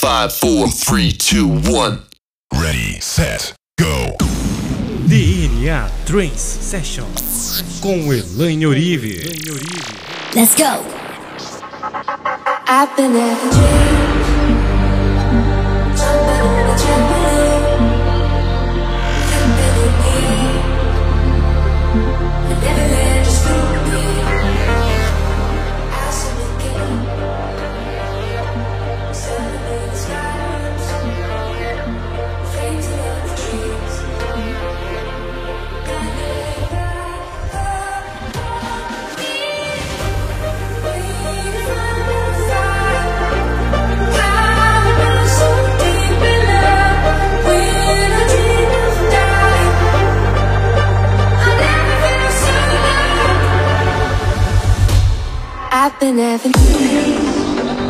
Five, four, three, two, one. Ready, set, go. DNA Trance Session com Elaine Orive. Let's go. I've been at the gym,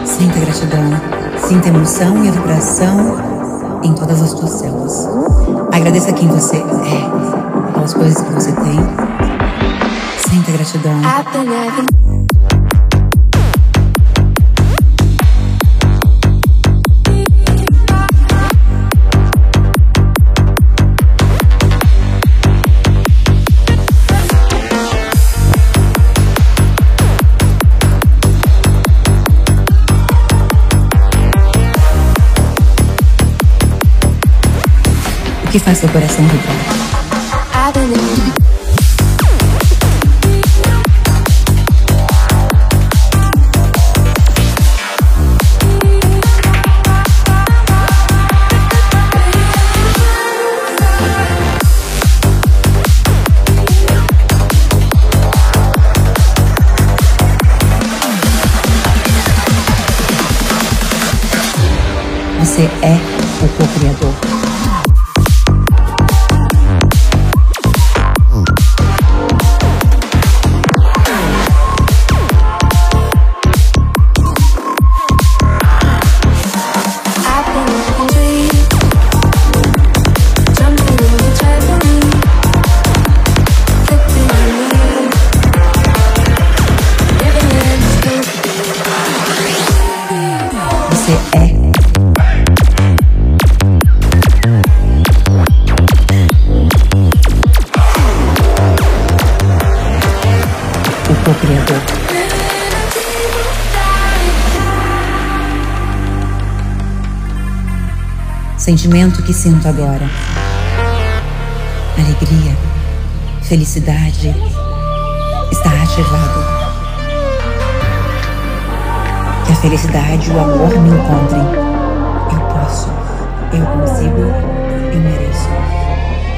Sinta gratidão, sinta emoção e a vibração em todas as suas células. Agradeça quem você é, pelas coisas que você tem. Sinta gratidão. Que faz seu coração vibrar? Você é Sentimento que sinto agora. Alegria, felicidade está ativado. Que a felicidade e o amor me encontrem. Eu posso, eu consigo, eu mereço.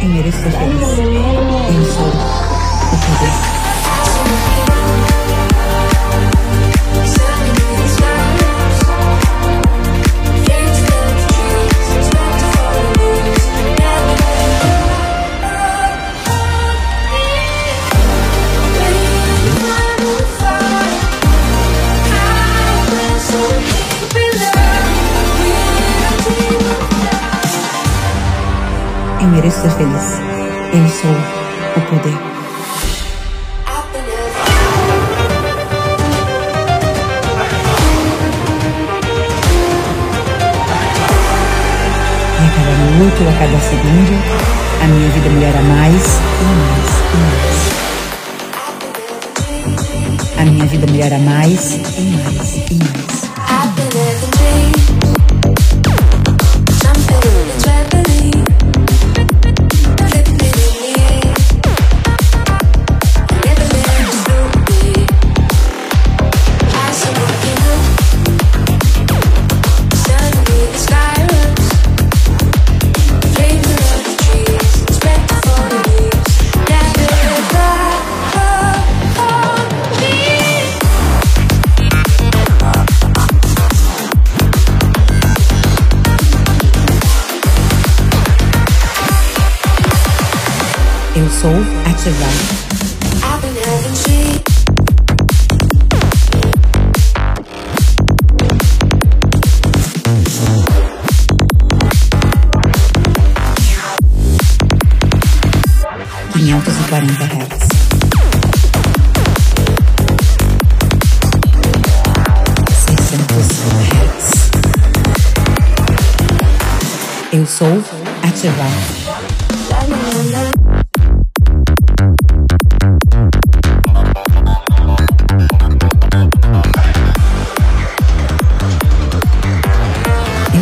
Eu mereço ser feliz. Eu sou o poder. Eu mereço ser feliz. Eu sou o poder. E a cada minuto, a cada segundo, a minha vida melhora mais e mais e mais. A minha vida melhora mais e mais e mais. Quinhentos e quarenta hertz. Seiscentos hertz. Eu sou ativar.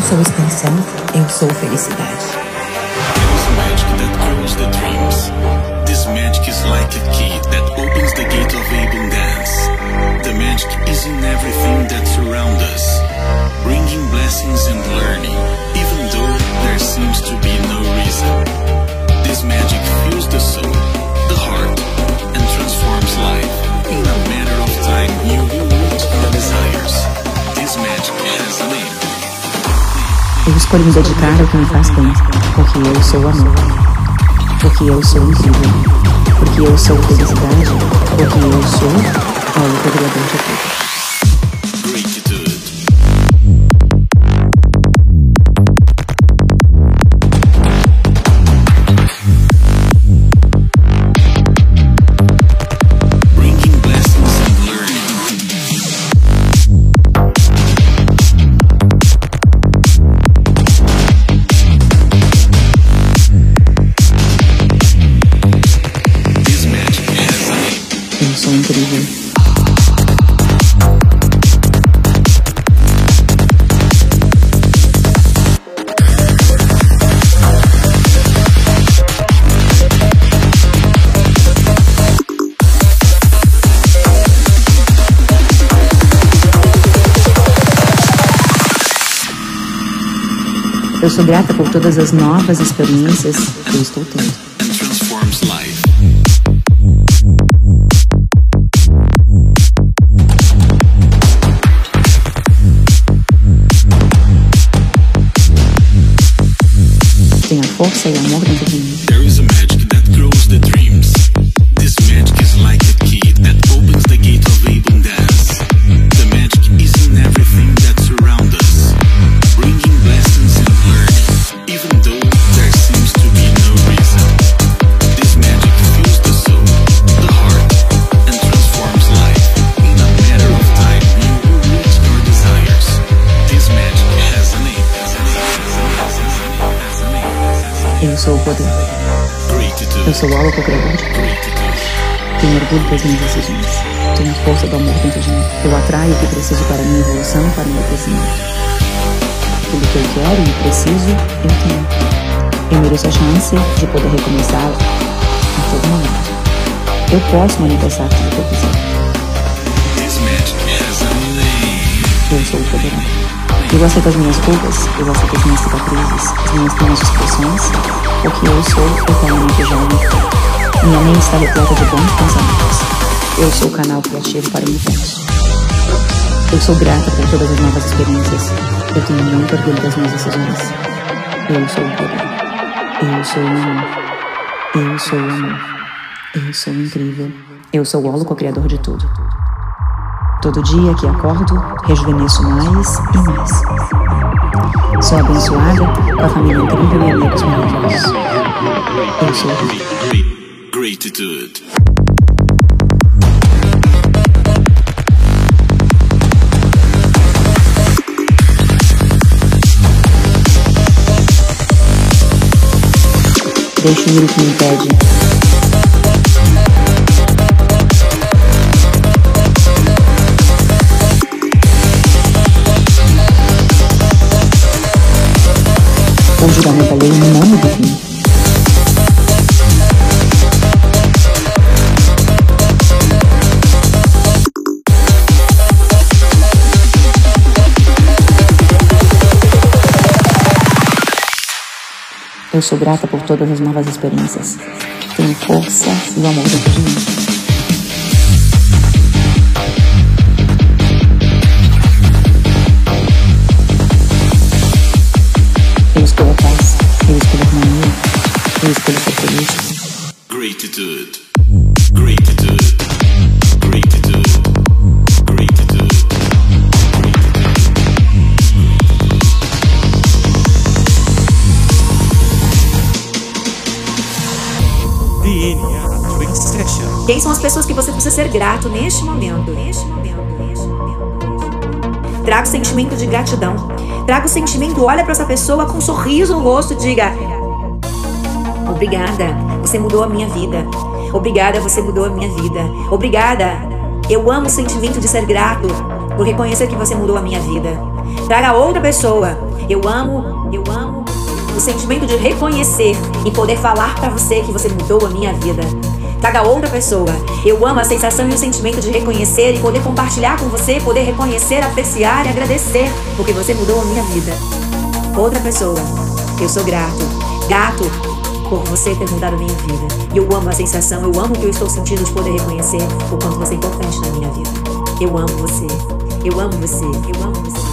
Eu sou expansão, eu sou felicidade. There's magic that grows the dreams. This magic is like a key that opens the gate of abundance. The magic is in everything that surrounds us, bringing blessings and learning, escolho me dedicar ao que me faz bem, porque eu sou amor. Porque eu sou incrível. Porque eu sou felicidade. Porque eu sou o criador de tudo. Sou grata por todas as novas experiências que eu estou tendo. Tenha força e amor dentro de mim. Sou o tudo. Gratitude. Tenho orgulho das minhas decisões. Tenho a força do amor dentro de mim. Eu atraio o que preciso para minha evolução, para o meu crescimento. Tudo que eu quero e preciso, eu tenho. Eu mereço a chance de poder recomeçar a todo momento. Eu posso manifestar tudo que eu quiser. Eu sou o poderoso. Eu aceito as minhas culpas, eu aceito as minhas cicatrizes, as minhas pequenas discussões, porque eu sou eternamente jovem. Minha mente está repleta de bons pensamentos. Eu sou o canal criativo para o universo. Eu sou grata por todas as novas experiências. Eu tenho muito orgulho das minhas decisões. Eu sou o poder. Eu sou o amor. Eu sou o amor. Eu sou incrível. Eu sou o Holo, criador de tudo. Todo dia que acordo, rejuvenesço mais e mais. Sou abençoada com a família incrível e amigos maravilhosos. Eu sou gratitude. Deixo ir o que me impede. O julgamento alheio não me define. Eu sou grata por todas as novas experiências. Tenho força e o amor dentro de mim. Quem são as pessoas que você precisa ser grato neste momento? Neste momento, neste momento. Traga o sentimento de gratidão. Traga o sentimento, olha para essa pessoa com um sorriso no rosto, diga: Obrigada, você mudou a minha vida. Obrigada, você mudou a minha vida. Obrigada. Eu amo o sentimento de ser grato por reconhecer que você mudou a minha vida. Traga outra pessoa. Eu amo, eu amo o sentimento de reconhecer e poder falar para você que você mudou a minha vida. Traga outra pessoa. Eu amo a sensação e o sentimento de reconhecer e poder compartilhar com você, poder reconhecer, apreciar e agradecer porque você mudou a minha vida. Outra pessoa. Eu sou grato. Gato por você ter mudado a minha vida. E eu amo a sensação, eu amo o que eu estou sentindo de poder reconhecer o quanto você é importante na minha vida. Eu amo você. Eu amo você. Eu amo você.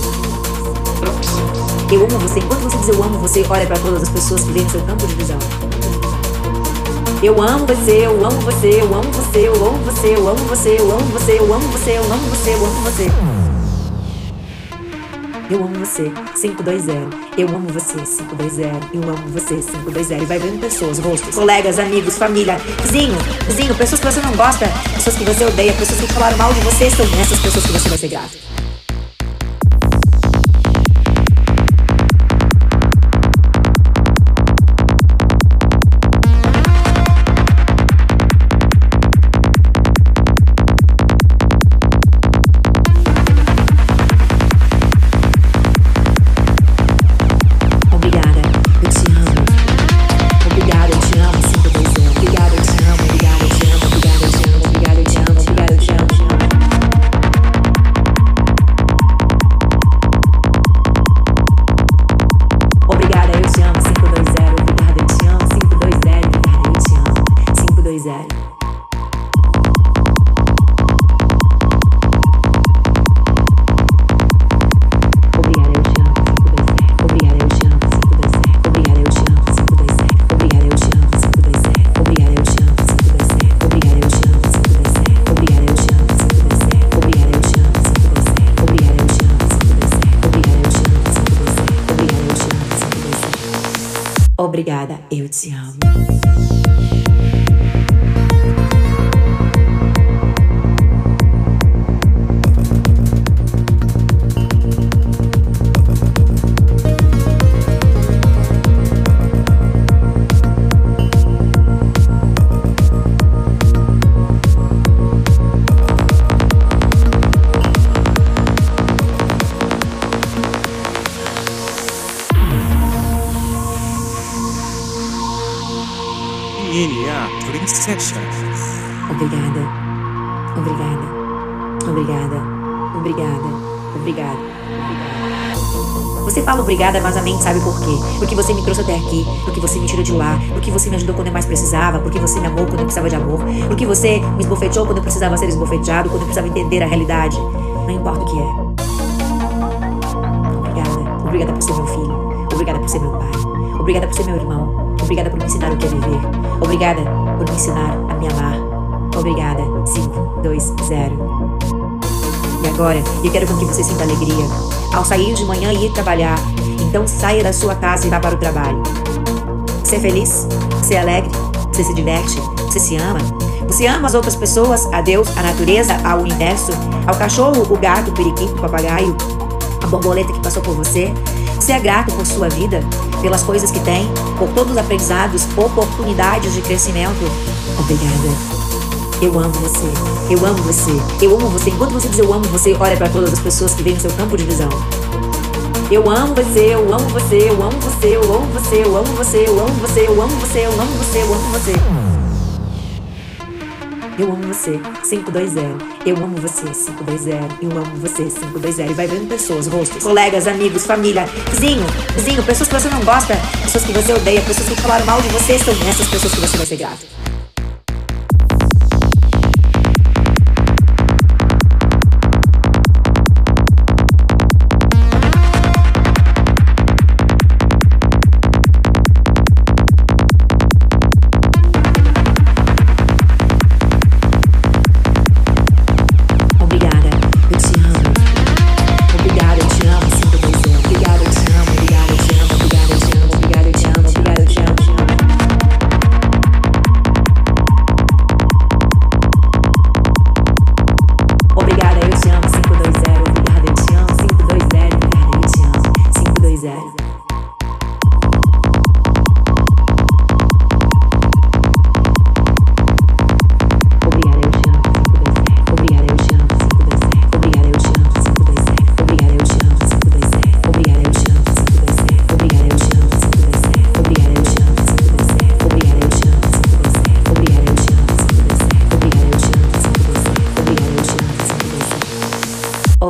Eu amo você. Enquanto você diz eu amo você, olha para todas as pessoas que vêm no seu campo de visão. Eu amo você, eu amo você, eu amo você, eu amo você, eu amo você, eu amo você, eu amo você, eu amo você, eu amo você. Eu amo você, 520. Eu amo você, 520. Eu amo você, 520. E vai vendo pessoas, rostos, colegas, amigos, família, vizinho, vizinho, pessoas que você não gosta, pessoas que você odeia, pessoas que falaram mal de você, são essas pessoas que você vai ser grato. Obrigada, eu te amo. Session. Obrigada. Obrigada. Obrigada. Obrigada. Obrigada. Você fala obrigada, mas a mente sabe por quê. Porque você me trouxe até aqui, porque você me tirou de lá, porque você me ajudou quando eu mais precisava, porque você me amou quando eu precisava de amor, porque você me esbofeteou quando eu precisava ser esbofeteado, quando eu precisava entender a realidade. Não importa o que é. Obrigada. Obrigada por ser meu filho. Obrigada por ser meu pai. Obrigada por ser meu irmão. Obrigada por me ensinar o que é viver. Obrigada por me ensinar a me amar. Obrigada. 5, 2, 0. E agora, eu quero com que você sinta alegria. Ao sair de manhã e ir trabalhar, então saia da sua casa e vá para o trabalho. Você é feliz? Você é alegre? Você se diverte? Você se ama? Você ama as outras pessoas, a Deus, a natureza, ao universo, ao cachorro, o gato, o periquito, o papagaio, a borboleta que passou por você? Você é grato por sua vida, pelas coisas que tem, por todos os aprendizados, oportunidades de crescimento? Obrigada. Eu amo você. Eu amo você. Eu amo você. Enquanto você diz eu amo você, olha para todas as pessoas que vêm no seu campo de visão. Eu amo você, eu amo você, eu amo você, eu amo você, eu amo você, eu amo você, eu amo você, eu amo você, eu amo você. Eu amo você, 520. Eu amo você, 520. Eu amo você, 520. E vai vendo pessoas, rostos, colegas, amigos, família, vizinho, vizinho, pessoas que você não gosta, pessoas que você odeia, pessoas que falaram mal de você, são essas pessoas que você vai ser grato.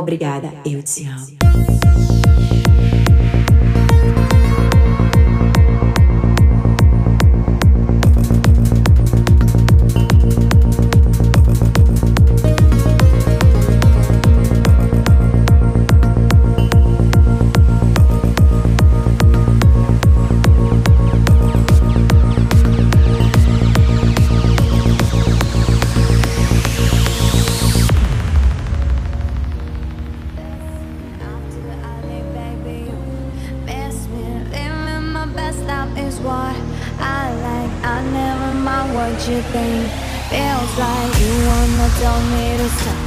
Obrigada, eu te amo. What I like. I never mind what you think. Feels like you wanna tell me to stop.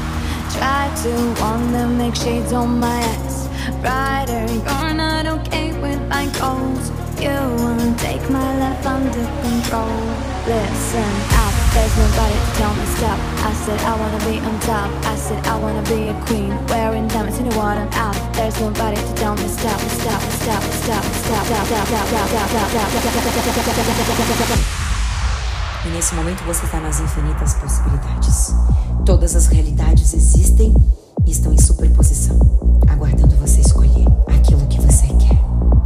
Try to wanna make shades on my eyes brighter. You're not okay with my goals. You wanna take my life under control. Listen up, There's nobody I said I wanna be on top I said I wanna be a queen Wearing diamonds in the water out There's nobody to Stop, stop, stop, stop, E nesse momento você está nas infinitas possibilidades. Todas as realidades existem e estão em superposição, aguardando você escolher aquilo que você quer.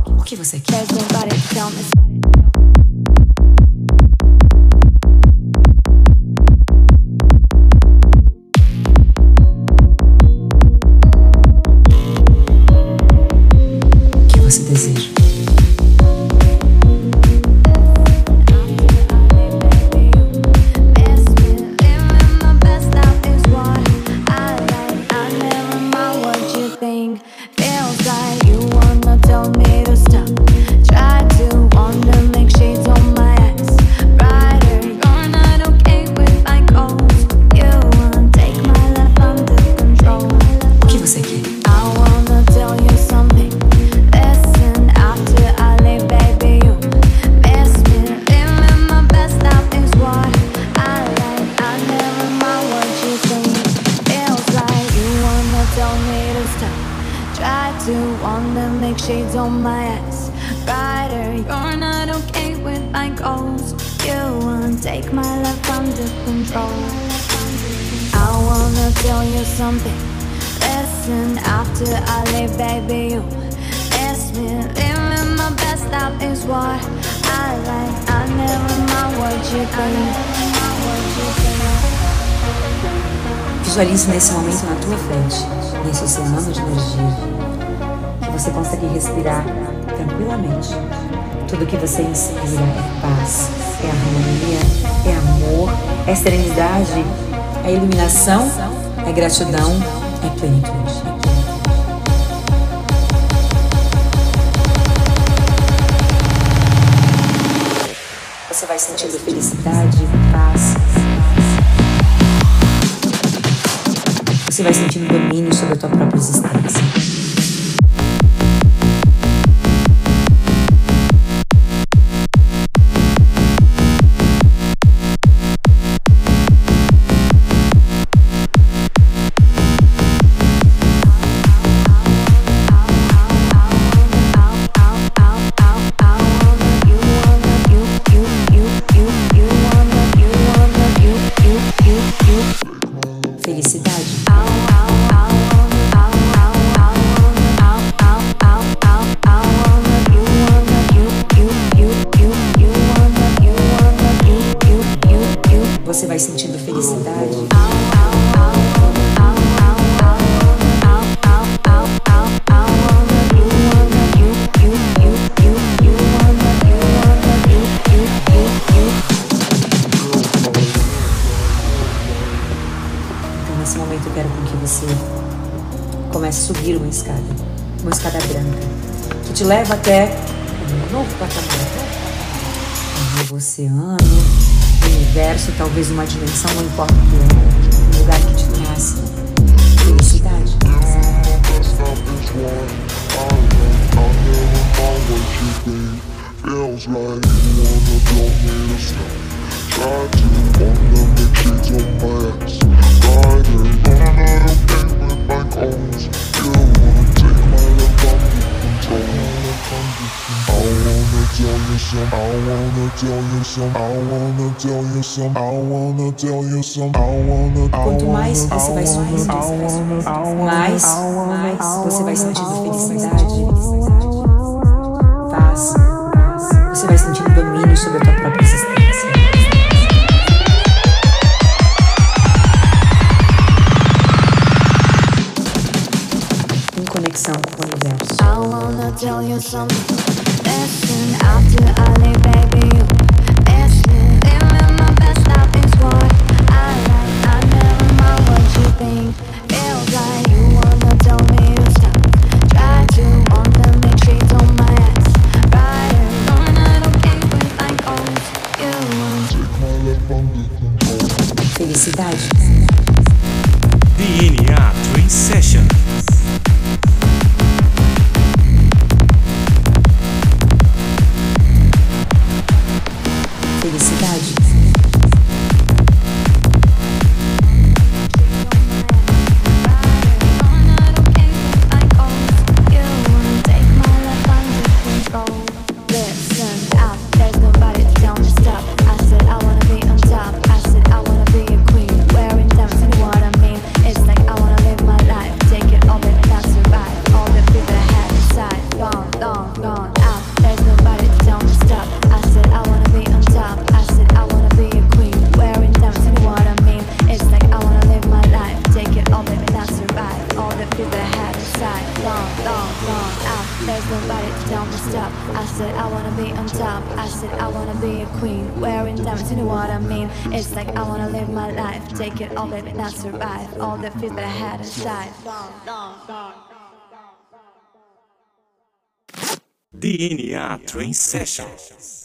O que você quer? Something. Listen after I baby. You me. Living my best is what I like. I never mind what you think. Visualize nesse momento na tua frente, nesse oceano de energia, que você consegue respirar tranquilamente. Tudo que você inspira é paz, é harmonia, é amor, é serenidade, é iluminação, é gratidão, é plenitude. Você vai sentindo felicidade, paz. Você vai sentindo domínio sobre a tua própria existência. Subir uma escada, uma escada branca, que te leva até um novo patamar, um novo oceano, um universo, talvez uma dimensão, não importa o que é, um lugar que te traz felicidade. Feels like you wanna tell me to stop. Try to wanna make shades on my ass. Brighter, you're not okay with my goals. You wanna take my life under control. I wanna tell you some. I wanna tell you some. I wanna tell you some. I wanna tell you some. I wanna. Quanto mais você vai subindo, mais, mais você vai sentindo felicidade, paz. Você vai sentindo domínio sobre a tua própria existência. Em conexão com o universo. I wanna tell you something. Listen, after I leave, baby, All the fear that I had inside. DNA Train Session.